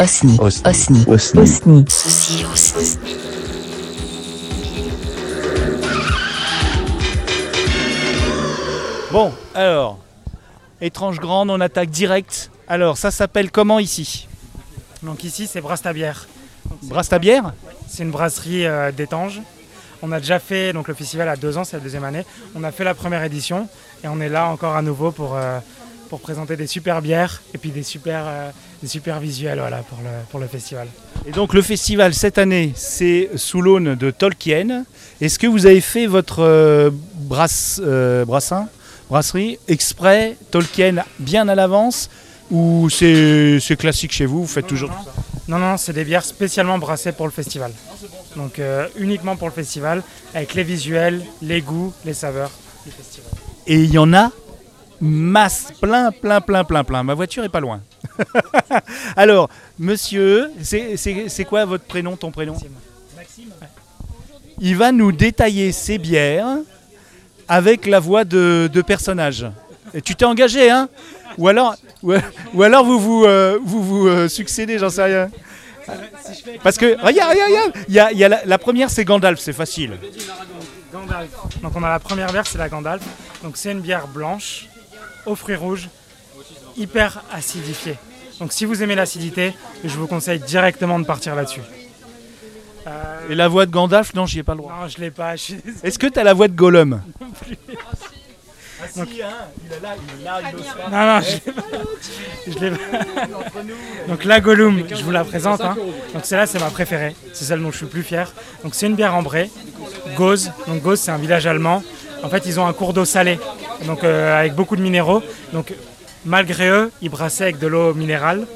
Osni. Osni. Osni. Osni. Osni. Bon, alors, étrange grande, on attaque direct. Alors, ça s'appelle comment ici? Donc ici, c'est Brasse-ta-Bière. Brasse ta bière? C'est une brasserie euh, d'Étanges. On a déjà fait, donc le festival a deux ans, c'est la deuxième année. On a fait la première édition et on est là encore à nouveau pour, euh, pour présenter des super bières et puis des super, euh, des super visuels voilà, pour, le, pour le festival. Et donc, le festival cette année, c'est sous l'aune de Tolkien. Est-ce que vous avez fait votre euh, brasse, euh, brassin, brasserie exprès, Tolkien bien à l'avance? Ou c'est classique chez vous Vous faites toujours tout ça Non, non, c'est des bières spécialement brassées pour le festival. Donc euh, uniquement pour le festival, avec les visuels, les goûts, les saveurs du festival. Et il y en a masse, plein, plein, plein, plein, plein. Ma voiture est pas loin. Alors, monsieur, c'est- quoi votre prénom, ton prénom? Maxime. Il va nous détailler ses bières avec la voix de, de personnage. Et tu t'es engagé, hein? Ou alors, ou, ou alors vous vous, euh, vous, vous euh, succédez, j'en sais rien. Parce que, regarde, regarde, regarde il y a, y a la, la première, c'est Gandalf, c'est facile. Gandalf. Donc on a la première bière, c'est la Gandalf. Donc c'est une bière blanche, aux fruits rouges, hyper acidifiée. Donc si vous aimez l'acidité, je vous conseille directement de partir là-dessus. Euh, Et la voix de Gandalf, non, j'y ai pas le droit. non, je l'ai pas. Je. Est-ce que tu as la voix de Gollum Non, non, je l'ai pas. Je l'ai pas. Donc la Gollum, je vous la présente. hein. Donc celle-là, c'est ma préférée. C'est celle dont je suis le plus fier. Donc c'est une bière ambrée, Gauze. Donc Gauze, c'est un village allemand. En fait, ils ont un cours d'eau salée, donc euh, avec beaucoup de minéraux. Donc malgré eux, ils brassaient avec de l'eau minérale,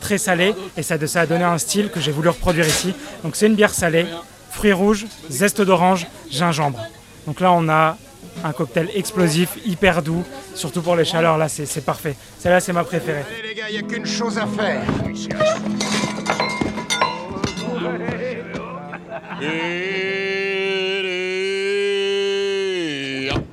très salée, et ça, ça a donné un style que j'ai voulu reproduire ici. Donc c'est une bière salée, fruits rouges, zeste d'orange, gingembre. Donc là, on a un cocktail explosif, hyper doux, surtout pour les chaleurs. Là, c'est parfait. Celle-là, c'est ma préférée. Allez les gars, il a qu'une chose à faire.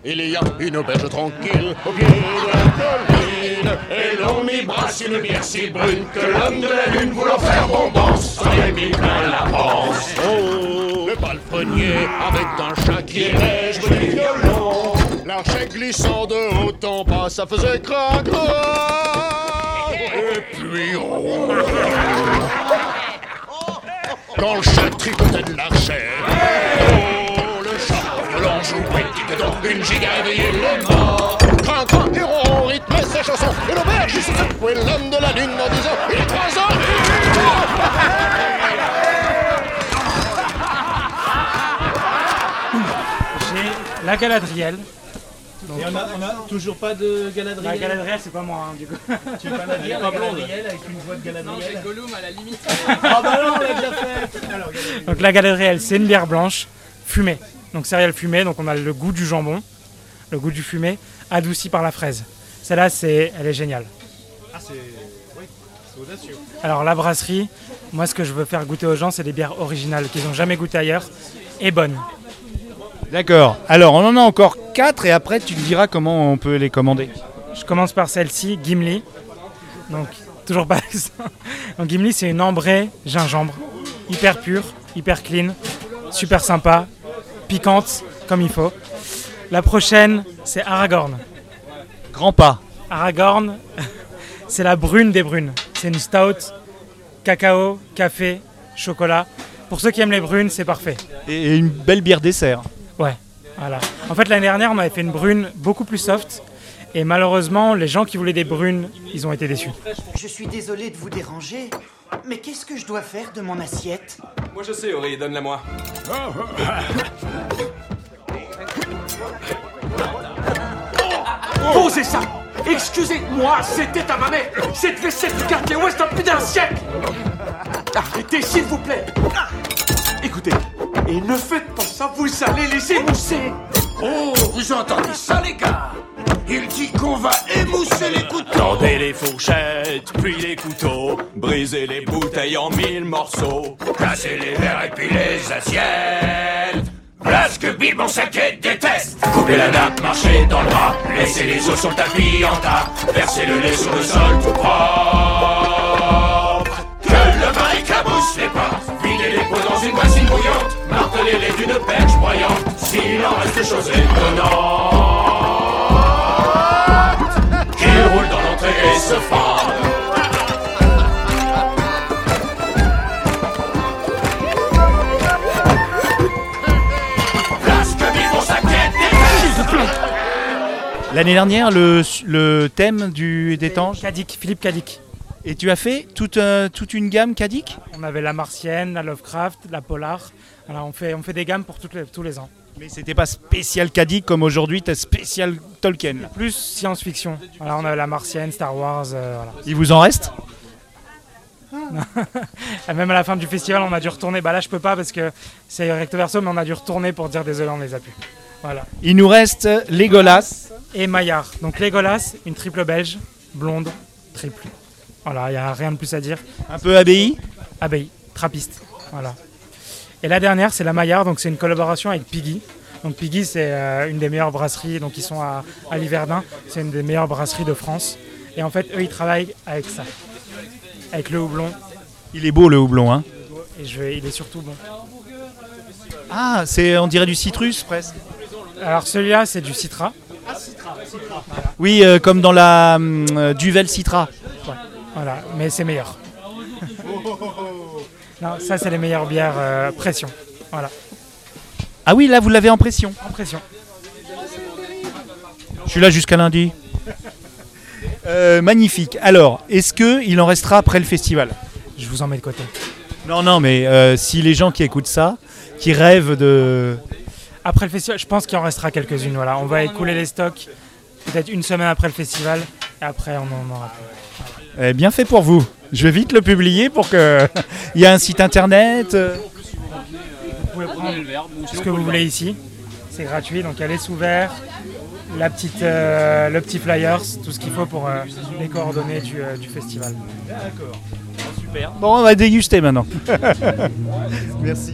Il y a une auberge tranquille au pied de la colline. Et l'on y brasse une bière si brune Que l'homme de la lune voulant faire bombance S'en est mis plein la panse Oh, le palefrenier avec un chat qui jouait du violon. L'archet glissant de haut en bas Ça faisait crac Et puis oh, Quand le chat tricotait de l'archet donc une giga éveillait les morts Crin, crin, et on rythmait sa chanson Et l'auberge il se secouait l'homme de la lune en disant Il est trois ans J'ai la Galadriel. on a, toujours pas de Galadriel La Galadriel, c'est pas moi, hein, du coup. Tu peux la dire, la Galadriel avec une voix de Galadriel Gollum à la limite. Ah bah non, on l'a déjà fait Alors. Donc la Galadriel, c'est une bière blanche, fumée. Donc céréales fumées, donc on a le goût du jambon, le goût du fumé, adouci par la fraise. Celle-là, c'est, elle est géniale. Ah, c'est... Oui, c'est audacieux. Alors la brasserie, moi ce que je veux faire goûter aux gens, c'est des bières originales qu'ils n'ont jamais goûté ailleurs et bonnes. D'accord. Alors, on en a encore 4 et après, tu te diras comment on peut les commander. Je commence par celle-ci, Gimli. Donc toujours pas ça. Donc Gimli, c'est une ambrée gingembre, hyper pure, hyper clean, super sympa, piquante comme il faut. La prochaine, c'est Aragorn. Grand pas. Aragorn, c'est la brune des brunes. C'est une stout, cacao, café, chocolat. Pour ceux qui aiment les brunes, c'est parfait. Et une belle bière dessert. Ouais, voilà. En fait, l'année dernière, on avait fait une brune beaucoup plus soft. Et malheureusement, les gens qui voulaient des brunes, ils ont été déçus. Je suis désolé de vous déranger, mais qu'est-ce que je dois faire de mon assiette? Moi je sais, Ori, donne-la moi. Posez ça! Excusez-moi, c'était à ma mère. Cette vaisselle du quartier ouest a plus d'un siècle. Arrêtez, s'il vous plaît. Écoutez, et ne faites pas ça, vous allez les émousser Oh, vous entendez ça les gars? Il dit qu'on va émousser les couteaux. Tendez les fourchettes, puis les couteaux. Brisez les bouteilles en mille morceaux. Cassez les verres et puis les assiettes. Voilà ce que Bill déteste Coupez la nappe, marchez dans le bras Laissez les os sur le tapis en tas Versez le lait sur le sol tout propre Que le vin éclabousse les pas Videz les pots dans une bassine bouillante Martelez-les d'une perche broyante S'il en reste chose étonnante L'année dernière, le, le thème du, des Tanges. Kadik, Philippe Kadik. Et tu as fait toute, euh, toute une gamme Kadik? On avait la Martienne, la Lovecraft, la Polar. On, fait, on fait des gammes pour les- tous les ans. Mais c'était pas spécial Kadik comme aujourd'hui, t'as spécial Tolkien. Plus science-fiction. Voilà, on avait la Martienne, Star Wars. euh, voilà. Il vous en reste? Et même à la fin du festival, on a dû retourner. Bah là, je peux pas parce que c'est recto verso, mais on a dû retourner pour dire désolé, on les a plus. Voilà. Il nous reste Legolas. Et Maillard. Donc Legolas, une triple belge, blonde, triple. Voilà, il n'y a rien de plus à dire. Un peu abbaye. Abbaye, trappiste. Voilà. Et la dernière, c'est la Maillard, donc c'est une collaboration avec Piggy. Donc Piggy, c'est euh, une des meilleures brasseries, donc ils sont à, à Liverdun. C'est une des meilleures brasseries de France. Et en fait, eux, ils travaillent avec ça, avec le houblon. Il est beau le houblon, hein Et je il est surtout bon. Ah, c'est on dirait du citrus presque. Alors celui-là, c'est du Citra. Oui, euh, comme dans la hum, euh, Duvel Citra. Ouais, voilà, mais c'est meilleur. non, ça, c'est les meilleures bières euh, pression. Voilà, Ah oui, là vous l'avez en pression. en pression. Je suis là jusqu'à lundi. Euh, magnifique. Alors, est-ce que il en restera après le festival? Je vous en mets de côté. Non, non, mais euh, si les gens qui écoutent ça, qui rêvent de, Après le festival, je pense qu'il en restera quelques-unes. Voilà, on va écouler les stocks peut-être une semaine après le festival et après on en aura. Eh, bien fait pour vous. Je vais vite le publier pour que il y a un site internet. euh. Vous pouvez prendre ce que vous voulez ici. C'est gratuit, donc il y a les sous-verts, la petite, euh, le petit flyers, tout ce qu'il faut pour euh, les coordonnées du, euh, du festival. Bon, on va déguster maintenant. Merci.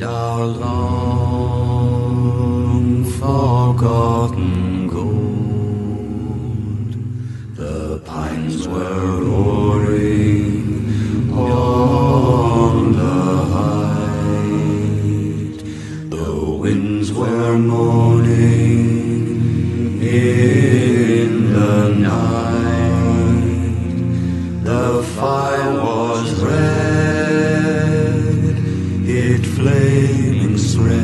find our long forgotten gold. The pines were roaring on the height, the winds were moaning spread.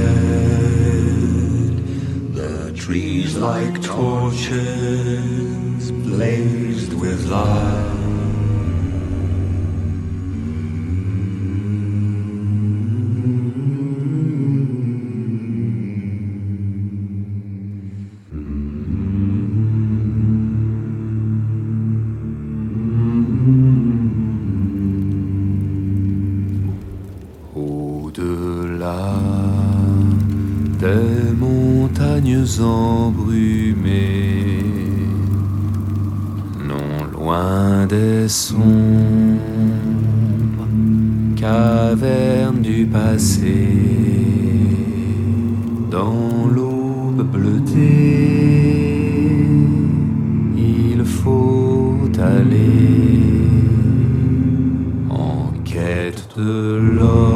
The trees like torches blazed with light. Embrumées, non loin des sombres cavernes du passé, dans l'aube bleutée, il faut aller en quête de l'or,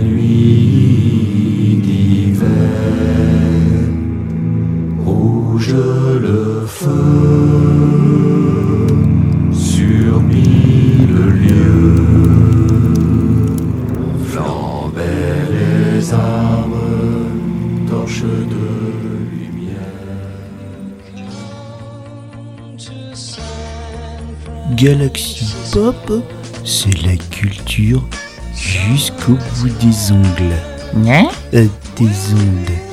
nuit d'hiver. Rouge le feu sur mille lieues. Flambaient les arbres, torches de lumière. Galaxy Pop, c'est la culture jusqu'au bout des ongles. Euh, des ondes.